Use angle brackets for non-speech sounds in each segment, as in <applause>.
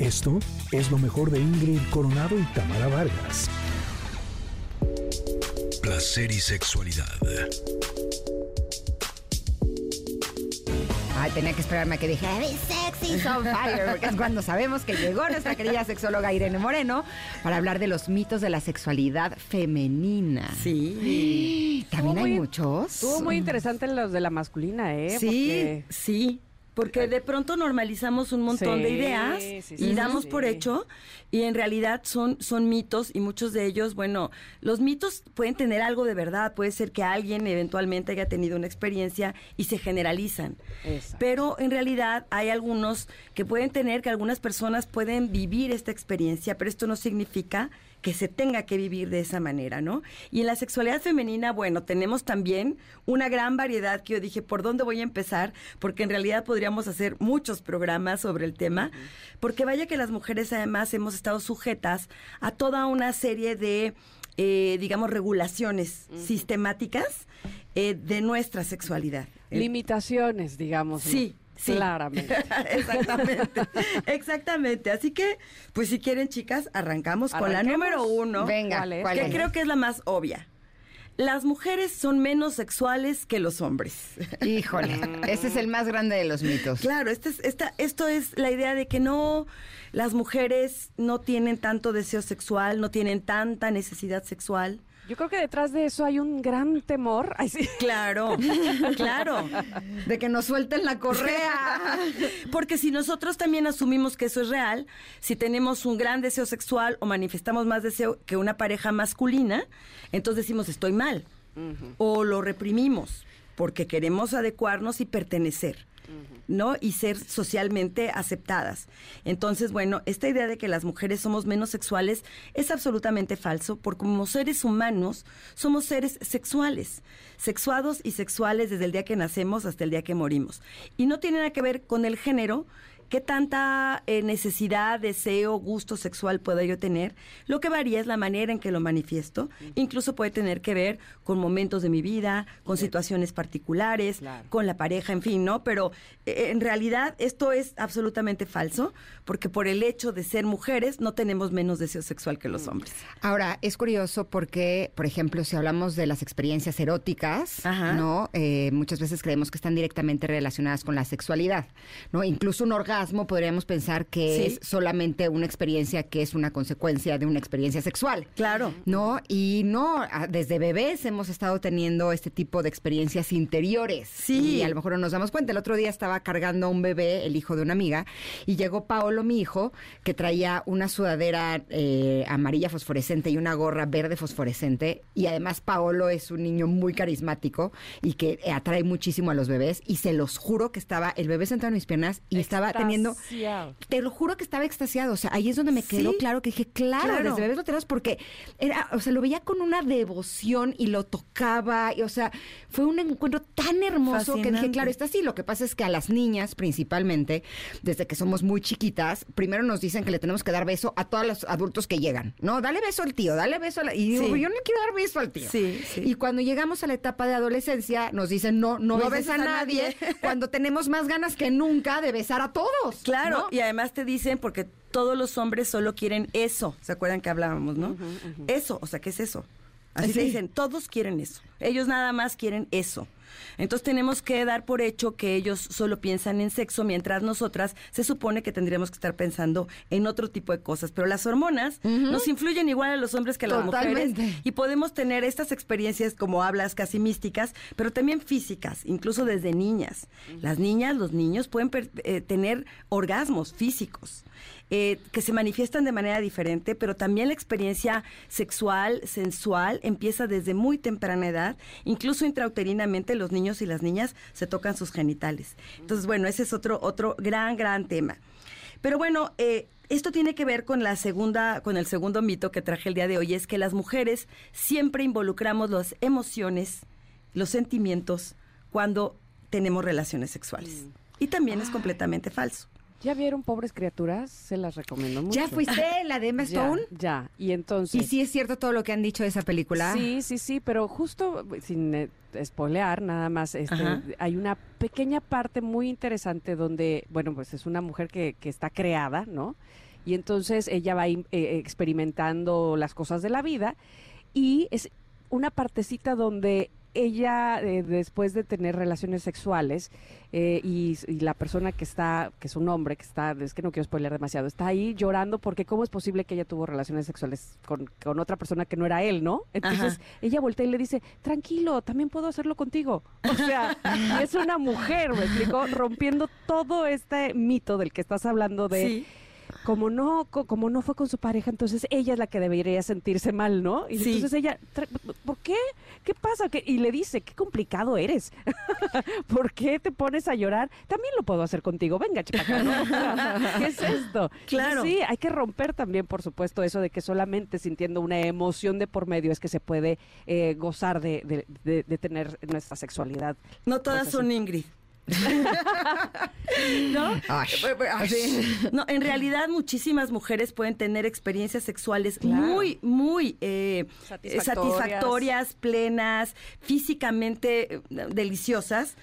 Esto es lo mejor de Ingrid Coronado y Tamara Vargas. Placer y sexualidad. Ay, tenía que esperarme a que dije, "Be sexy on fire, porque es cuando sabemos que llegó nuestra querida sexóloga Irene Moreno para hablar de los mitos de la sexualidad femenina. Sí. <gasps> También Estuvo hay muy- muchos. Estuvo muy interesante los de la masculina, ¿eh? Sí, Porque- sí. Porque de pronto normalizamos un montón Sí, de ideas sí, y damos por hecho y en realidad son, son mitos y muchos de ellos, bueno, los mitos pueden tener algo de verdad, puede ser que alguien eventualmente haya tenido una experiencia y se generalizan. Exacto. Pero en realidad hay algunos que pueden tener, que algunas personas pueden vivir esta experiencia, pero esto no significa que se tenga que vivir de esa manera, ¿no? Y en la sexualidad femenina, bueno, tenemos también una gran variedad que yo dije, ¿por dónde voy a empezar? Porque en realidad podríamos hacer muchos programas sobre el tema, porque vaya que las mujeres además hemos estado sujetas a toda una serie de, eh, digamos, regulaciones sistemáticas eh, de nuestra sexualidad. Limitaciones, digamos. Sí, sí. Claramente. <laughs> exactamente, <laughs> exactamente. Así que, pues si quieren, chicas, arrancamos con la número uno. Venga, ¿Cuál es? ¿cuál que es? creo que es la más obvia. Las mujeres son menos sexuales que los hombres. <laughs> Híjole, ese es el más grande de los mitos. Claro, este es, esta, esto es la idea de que no, las mujeres no tienen tanto deseo sexual, no tienen tanta necesidad sexual. Yo creo que detrás de eso hay un gran temor. Ay, sí. Claro, claro. De que nos suelten la correa. Porque si nosotros también asumimos que eso es real, si tenemos un gran deseo sexual o manifestamos más deseo que una pareja masculina, entonces decimos estoy mal. O lo reprimimos porque queremos adecuarnos y pertenecer. ¿No? Y ser socialmente aceptadas. Entonces, bueno, esta idea de que las mujeres somos menos sexuales es absolutamente falso, porque como seres humanos somos seres sexuales, sexuados y sexuales desde el día que nacemos hasta el día que morimos. Y no tiene nada que ver con el género, qué tanta eh, necesidad, deseo, gusto sexual puedo yo tener. Lo que varía es la manera en que lo manifiesto. Incluso puede tener que ver con momentos de mi vida, con situaciones particulares, Claro. con la pareja, en fin, ¿no? Pero eh, en realidad esto es absolutamente falso, porque por el hecho de ser mujeres no tenemos menos deseo sexual que los hombres. Ahora, es curioso porque, por ejemplo, si hablamos de las experiencias eróticas, Ajá. ¿no? Eh, muchas veces creemos que están directamente relacionadas con la sexualidad, ¿no? Incluso un orgasmo podríamos pensar que Sí. es solamente una experiencia que es una consecuencia de una experiencia sexual. Claro. ¿No? Y no, desde bebés hemos estado teniendo este tipo de experiencias interiores. Sí. Y a lo mejor no nos damos cuenta. El otro día estaba cargando a un bebé, el hijo de una amiga, y llegó Paolo, mi hijo, que traía una sudadera eh, amarilla fosforescente y una gorra verde fosforescente. Y además Paolo es un niño muy carismático y que atrae muchísimo a los bebés. Y se los juro que estaba, el bebé sentado en mis piernas y estaba teniendo... Te lo juro que estaba extasiado. O sea, ahí es donde me quedó Sí. claro que dije, claro, Claro. desde bebés lo tenemos porque era, o sea, lo veía con una devoción y lo tocaba. Y, o sea, fue un encuentro tan hermoso que dije, claro, está así. Lo que pasa es que a las niñas, principalmente, desde que somos muy chiquitas, primero nos dicen que le tenemos que dar beso a todos los adultos que llegan. No, dale beso al tío, dale beso a la... Y digo, Sí. yo no quiero dar beso al tío. Sí, sí. Y cuando llegamos a la etapa de adolescencia, nos dicen, no, no, No beses a a nadie, nadie. cuando tenemos más ganas que nunca de besar a todos. Claro, ¿no? y además te dicen porque todos los hombres solo quieren eso. ¿Se acuerdan que hablábamos, no? Eso, o sea, ¿qué es eso? Así te Sí. dicen, todos quieren eso. Ellos nada más quieren eso. Entonces tenemos que dar por hecho que ellos solo piensan en sexo, mientras nosotras se supone que tendríamos que estar pensando en otro tipo de cosas. Pero las hormonas nos influyen igual a los hombres que a las Totalmente. mujeres. Y podemos tener estas experiencias, como hablas, casi místicas, pero también físicas, incluso desde niñas. Las niñas, los niños pueden eh, tener orgasmos físicos. Eh, que se manifiestan de manera diferente, pero también la experiencia sexual, sensual, empieza desde muy temprana edad. Incluso intrauterinamente los niños y las niñas se tocan sus genitales. Entonces, bueno, ese es otro, otro gran, gran tema. Pero bueno, eh, esto tiene que ver con la segunda, con el segundo mito que traje el día de hoy, es que las mujeres siempre involucramos las emociones, los sentimientos cuando tenemos relaciones sexuales. Y también es completamente falso. ¿Ya vieron Pobres Criaturas? Se las recomiendo mucho. ¿Ya fuiste la de Emma <laughs> Ya, Stone? Ya, y entonces... ¿Y sí es cierto todo lo que han dicho de esa película? Sí, sí, sí, pero justo sin eh, spoilear nada más, este, hay una pequeña parte muy interesante donde, bueno, pues es una mujer que, que está creada, ¿no? Y entonces ella va eh, experimentando las cosas de la vida y es una partecita donde ella eh, después de tener relaciones sexuales eh, y, y la persona que está, que es un hombre, que está, es que no quiero spoiler demasiado, está ahí llorando porque cómo es posible que ella tuvo relaciones sexuales con, con otra persona que no era él, ¿no? Entonces Ajá. ella voltea y le dice, tranquilo, también puedo hacerlo contigo. O sea, es una mujer, me explicó, rompiendo todo este mito del que estás hablando de Sí. Como no co- como no fue con su pareja, entonces ella es la que debería sentirse mal, ¿no? Y Sí. entonces ella, ¿por qué? ¿Qué pasa? ¿Qué? Y le dice, qué complicado eres. <laughs> ¿Por qué te pones a llorar? También lo puedo hacer contigo. Venga, chipaca, ¿no? <laughs> ¿Qué es esto? Entonces, Claro. sí, hay que romper también, por supuesto, eso de que solamente sintiendo una emoción de por medio es que se puede eh, gozar de, de- de- de tener nuestra sexualidad. No todas son Ingrid. <laughs> ¿No? Ay, Así. No, en realidad muchísimas mujeres pueden tener experiencias sexuales Claro. muy, muy eh, Satisfactorias. satisfactorias, plenas, físicamente eh, deliciosas.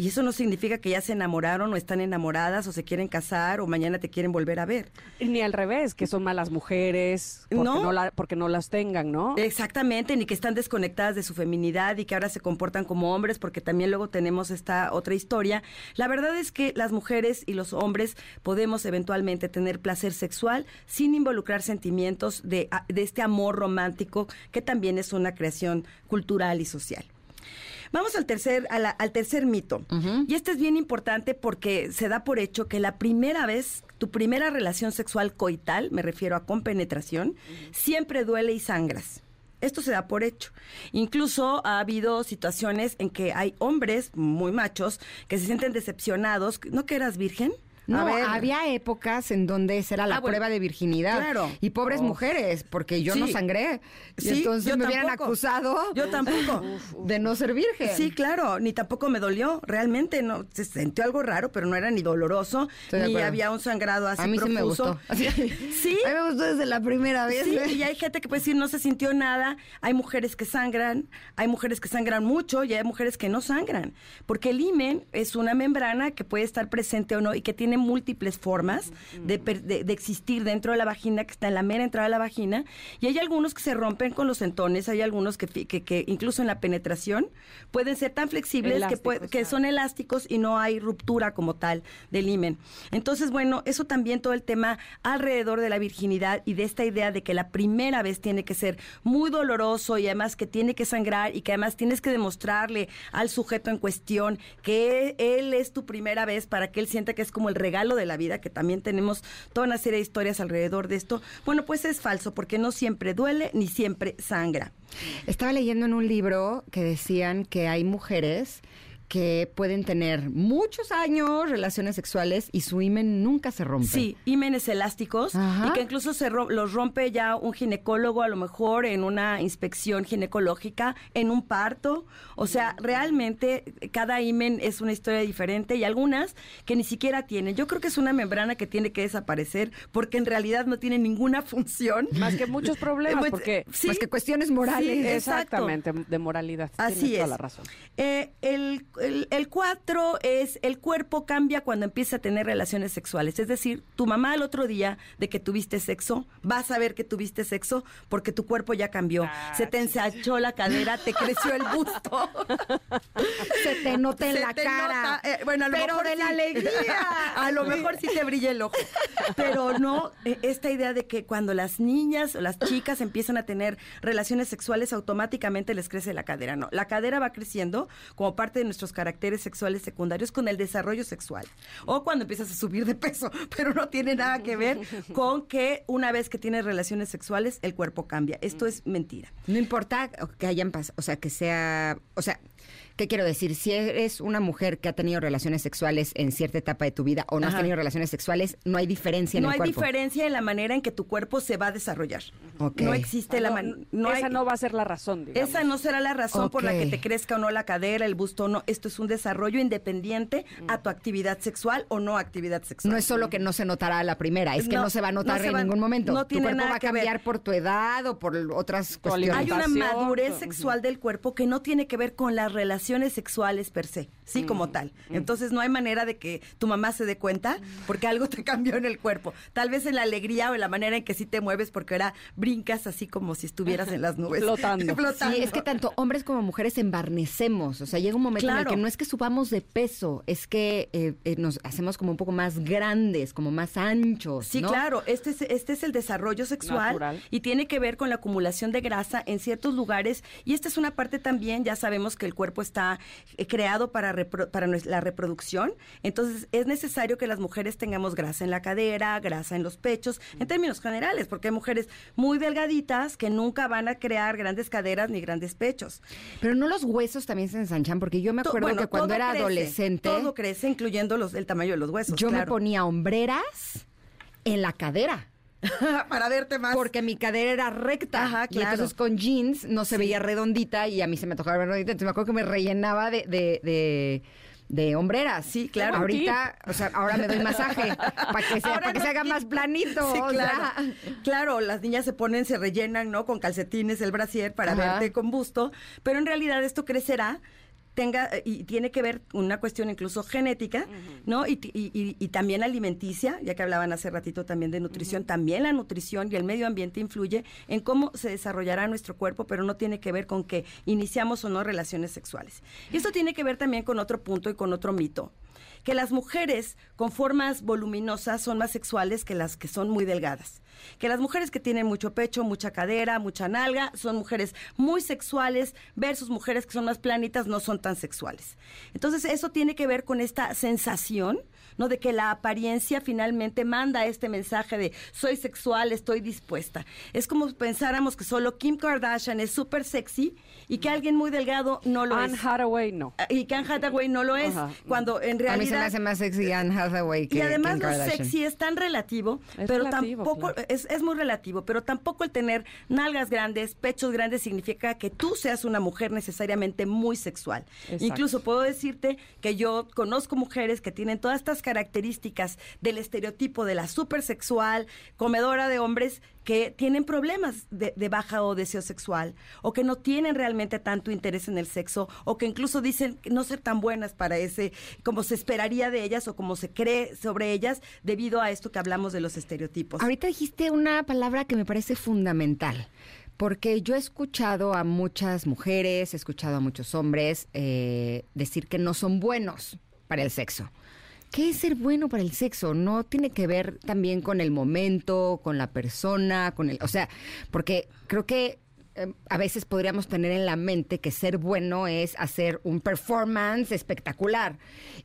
Y eso no significa que ya se enamoraron o están enamoradas o se quieren casar o mañana te quieren volver a ver. Ni al revés, que son malas mujeres porque No. no, la- porque no las tengan, ¿no? Exactamente, ni que están desconectadas de su feminidad y que ahora se comportan como hombres, porque también luego tenemos esta otra historia. La verdad es que las mujeres y los hombres podemos eventualmente tener placer sexual sin involucrar sentimientos de, de este amor romántico, que también es una creación cultural y social. Vamos al tercer, a la- al tercer mito. Y este es bien importante porque se da por hecho que la primera vez, tu primera relación sexual coital, me refiero a con penetración, siempre duele y sangras. Esto se da por hecho. Incluso ha habido situaciones en que hay hombres muy machos que se sienten decepcionados. ¿No que eras virgen? No, había épocas en donde esa era la Ah, bueno, prueba de virginidad. claro. Y pobres mujeres, porque yo no Sí. sangré. Y Sí, entonces me hubieran acusado Yo tampoco. <laughs> de no ser virgen. Sí, claro, ni tampoco me dolió, realmente no, se sintió algo raro, pero no era ni doloroso, Estoy ni había un sangrado así A mí sí me profuso. gustó. <laughs> Sí. A mí me gustó desde la primera vez. Sí, ¿eh? y hay gente que puede decir no se sintió nada, hay mujeres que sangran, hay mujeres que sangran mucho y hay mujeres que no sangran, porque el himen es una membrana que puede estar presente o no y que tiene múltiples formas de, de- de existir dentro de la vagina, que está en la mera entrada de la vagina, y hay algunos que se rompen con los entones, hay algunos que, que, que incluso en la penetración pueden ser tan flexibles que, Elásticos, que son elásticos y no hay ruptura como tal del himen. Entonces, bueno, eso también todo el tema alrededor de la virginidad y de esta idea de que la primera vez tiene que ser muy doloroso y además que tiene que sangrar y que además tienes que demostrarle al sujeto en cuestión que él es tu primera vez para que él sienta que es como el regalo de la vida, que también tenemos toda una serie de historias alrededor de esto. Bueno, pues es falso porque no siempre duele ni siempre sangra. Estaba leyendo en un libro que decían que hay mujeres que pueden tener muchos años relaciones sexuales y su himen nunca se rompe. Sí, ímenes elásticos Ajá. y que incluso se ro- los rompe ya un ginecólogo a lo mejor en una inspección ginecológica, en un parto. O sea, realmente cada imen es una historia diferente y algunas que ni siquiera tienen. Yo creo que es una membrana que tiene que desaparecer porque en realidad no tiene ninguna función. Más que muchos <laughs> problemas, Pues, porque... sí, Más que cuestiones morales. Sí. Exactamente, de moralidad. Así Tienes es. toda la razón. Eh, el, el, el cuatro es el cuerpo cambia cuando empieza a tener relaciones sexuales. Es decir, tu mamá el otro día de que tuviste sexo, vas a ver que tuviste sexo porque tu cuerpo ya cambió. Se te ensanchó la cadera, te creció el busto. <laughs> Te <laughs> nota en Se la cara. eh, bueno, a lo pero mejor de sí. la alegría. <laughs> A lo mejor sí te brilla el ojo. Pero no, eh, esta idea de que cuando las niñas o las chicas empiezan a tener relaciones sexuales, automáticamente les crece la cadera. No, la cadera va creciendo como parte de nuestros caracteres sexuales secundarios con el desarrollo sexual. O cuando empiezas a subir de peso, <laughs> pero no tiene nada que ver con que una vez que tienes relaciones sexuales, el cuerpo cambia. Esto es mentira. No importa que hayan pasado, o sea, que sea, o sea, ¿qué quiero decir? Si eres una mujer que ha tenido relaciones sexuales en cierta etapa de tu vida o no has tenido relaciones sexuales, no hay diferencia en No el hay cuerpo. diferencia en la manera en que tu cuerpo se va a desarrollar. No existe la No, man- no esa hay- no va a ser la razón, digamos. Esa no será la razón por la que te crezca o no la cadera, el busto o no. Esto es un desarrollo independiente a tu actividad sexual o no actividad sexual. No es solo que no se notará a la primera, es que no, No, se va a notar no en va- ningún momento. no tu tiene cuerpo nada va a que ver. cambiar por tu edad o por otras Tu cuestiones. Hay una madurez sexual del cuerpo que no tiene que ver con la las relaciones sexuales per se, sí, como tal. Entonces no hay manera de que tu mamá se dé cuenta porque algo te <laughs> cambió en el cuerpo. Tal vez en la alegría o en la manera en que sí te mueves porque ahora brincas así como si estuvieras en las nubes. Flotando. <laughs> Flotando. Sí, es que tanto hombres como mujeres embarnecemos. O sea, llega un momento en el Claro. que no es que subamos de peso, es que eh, eh, nos hacemos como un poco más grandes, como más anchos. Sí, ¿no? claro, este es, este es el desarrollo sexual Natural. y tiene que ver con la acumulación de grasa en ciertos lugares y esta es una parte también, ya sabemos que el cuerpo está eh, creado para, repro- para la reproducción, entonces es necesario que las mujeres tengamos grasa en la cadera, grasa en los pechos, en términos generales, porque hay mujeres muy delgaditas que nunca van a crear grandes caderas ni grandes pechos. Pero no los huesos también se ensanchan, porque yo me acuerdo bueno, que cuando era crece, adolescente, Todo crece, incluyendo los, el tamaño de los huesos. yo me ponía hombreras en la cadera. <laughs> para verte más. Porque mi cadera era recta. Ajá, Y claro. entonces con jeans no se veía redondita y a mí se me tocaba ver redondita. Entonces me acuerdo que me rellenaba de, de, de, de hombreras. Sí, claro. Ahorita, o sea, ahora me doy masaje <laughs> para que, se, Ahora para que no se haga más planito. Sí, o claro. sea. Claro, las niñas se ponen, se rellenan, ¿no? Con calcetines, el brasier para Ajá. verte con busto, pero en realidad esto crecerá tenga eh, y tiene que ver con una cuestión incluso genética, ¿no? Y, y- y- y también alimenticia, ya que hablaban hace ratito también de nutrición, también la nutrición y el medio ambiente influye en cómo se desarrollará nuestro cuerpo, pero no tiene que ver con que iniciamos o no relaciones sexuales. Y esto tiene que ver también con otro punto y con otro mito que las mujeres con formas voluminosas son más sexuales que las que son muy delgadas. Que las mujeres que tienen mucho pecho, mucha cadera, mucha nalga, son mujeres muy sexuales versus mujeres que son más planitas, no son tan sexuales. Entonces eso tiene que ver con esta sensación, ¿no? De que la apariencia finalmente manda este mensaje de soy sexual, estoy dispuesta. Es como pensáramos que solo Kim Kardashian es súper sexy y que alguien muy delgado no lo Anne es. Hathaway no. Y que Anne Hathaway no lo es, Ajá. cuando en realidad... A mí se me hace más sexy Anne Hathaway que Y además Kim lo sexy es tan relativo, Es pero relativo, tampoco claro. es, es muy relativo, pero tampoco el tener nalgas grandes, pechos grandes significa que tú seas una mujer necesariamente muy sexual. Exacto. Incluso puedo decirte que yo conozco mujeres que tienen todas estas características del estereotipo de la supersexual, comedora de hombres que tienen problemas de, de baja o deseo sexual o que no tienen realmente tanto interés en el sexo o que incluso dicen no ser tan buenas para ese como se esperaría de ellas o como se cree sobre ellas debido a esto que hablamos de los estereotipos. Ahorita dijiste una palabra que me parece fundamental, porque yo he escuchado a muchas mujeres, he escuchado a muchos hombres eh, decir que no son buenos para el sexo. ¿Qué es ser bueno para el sexo? No tiene que ver también con el momento, con la persona, con el, o sea, porque creo que eh, a veces podríamos tener en la mente que ser bueno es hacer un performance espectacular.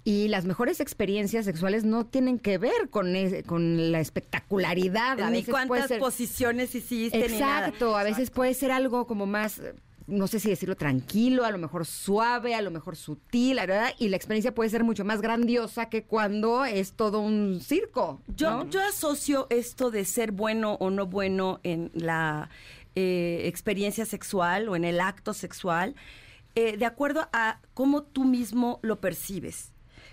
Y las mejores experiencias sexuales no tienen que ver con, ese- con la espectacularidad. A ni veces puede cuántas ser- posiciones hiciste ni nada. Exacto, a veces puede ser algo como más, eh, no sé si decirlo tranquilo, a lo mejor suave, a lo mejor sutil, ¿verdad? Y la experiencia puede ser mucho más grandiosa que cuando es todo un circo. Yo, yo asocio esto de ser bueno o no bueno en la eh, experiencia sexual o en el acto sexual eh, de acuerdo a cómo tú mismo lo percibes.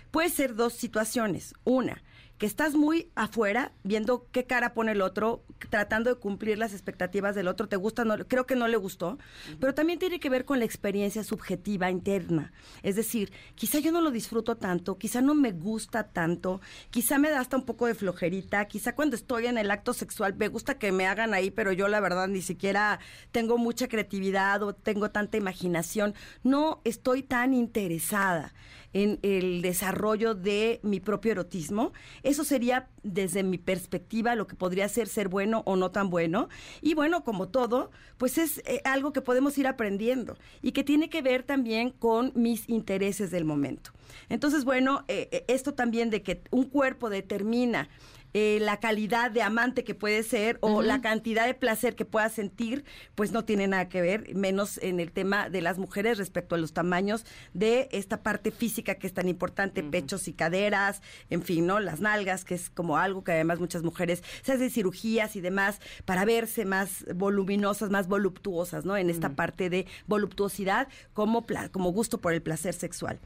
Puede ser dos situaciones. Una, que estás muy afuera, viendo qué cara pone el otro, tratando de cumplir las expectativas del otro, te gusta, no, creo que no le gustó, pero también tiene que ver con la experiencia subjetiva interna. Es decir, quizá yo no lo disfruto tanto, quizá no me gusta tanto, quizá me da hasta un poco de flojerita, quizá cuando estoy en el acto sexual me gusta que me hagan ahí, pero yo la verdad ni siquiera tengo mucha creatividad o tengo tanta imaginación, no estoy tan interesada en el desarrollo de mi propio erotismo. Eso sería desde mi perspectiva lo que podría ser ser bueno o no tan bueno. Y bueno, como todo, pues es eh, algo que podemos ir aprendiendo y que tiene que ver también con mis intereses del momento. Entonces, bueno, eh, eh, esto también de que un cuerpo determina eh, la calidad de amante que puede ser o la cantidad de placer que pueda sentir, pues no tiene nada que ver, menos en el tema de las mujeres respecto a los tamaños de esta parte física que es tan importante, pechos y caderas, en fin, ¿no? Las nalgas, que es como algo que además muchas mujeres se hacen cirugías y demás para verse más voluminosas, más voluptuosas, ¿no? En esta parte de voluptuosidad como, pla- como gusto por el placer sexual.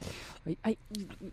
Ay, ay,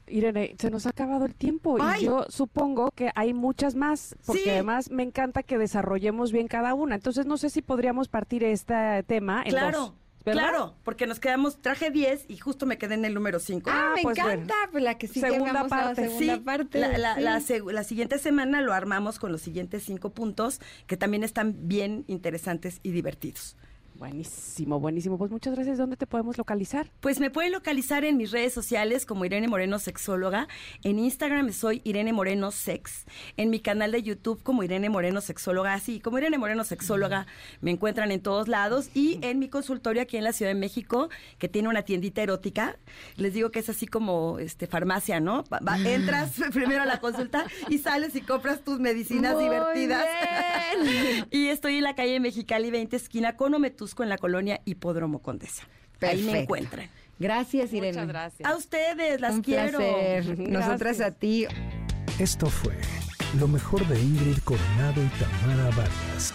Irene, se nos ha acabado el tiempo Ay. y yo supongo que hay muchas más, porque Sí. además me encanta que desarrollemos bien cada una. Entonces no sé si podríamos partir este tema en Claro. dos. ¿verdad? Claro, porque nos quedamos, traje 10 y justo me quedé en el número 5. Ah, Ah, me pues encanta. Pues la que sigue Segunda hagamos la parte. segunda Sí, parte. la, la- sí. la seg- la siguiente semana lo armamos con los siguientes cinco puntos que también están bien interesantes y divertidos. Buenísimo, buenísimo. Pues muchas gracias. ¿Dónde te podemos localizar? Pues me pueden localizar en mis redes sociales como Irene Moreno Sexóloga. En Instagram soy Irene Moreno Sex. En mi canal de YouTube como Irene Moreno Sexóloga. Así como Irene Moreno Sexóloga me encuentran en todos lados. Y en mi consultorio aquí en la Ciudad de México, que tiene una tiendita erótica. Les digo que es así como este farmacia, ¿no? Va- va- entras <laughs> primero a la consulta y sales y compras tus medicinas Muy divertidas. bien. <laughs> y estoy en la calle Mexicali 20 esquina con En la colonia Hipódromo Condesa. Ahí me encuentran. Gracias, Irene. Muchas gracias. A ustedes, las Un quiero. placer. Nosotras Gracias. a ti. Esto fue lo mejor de Ingrid Coronado y Tamara Vargas.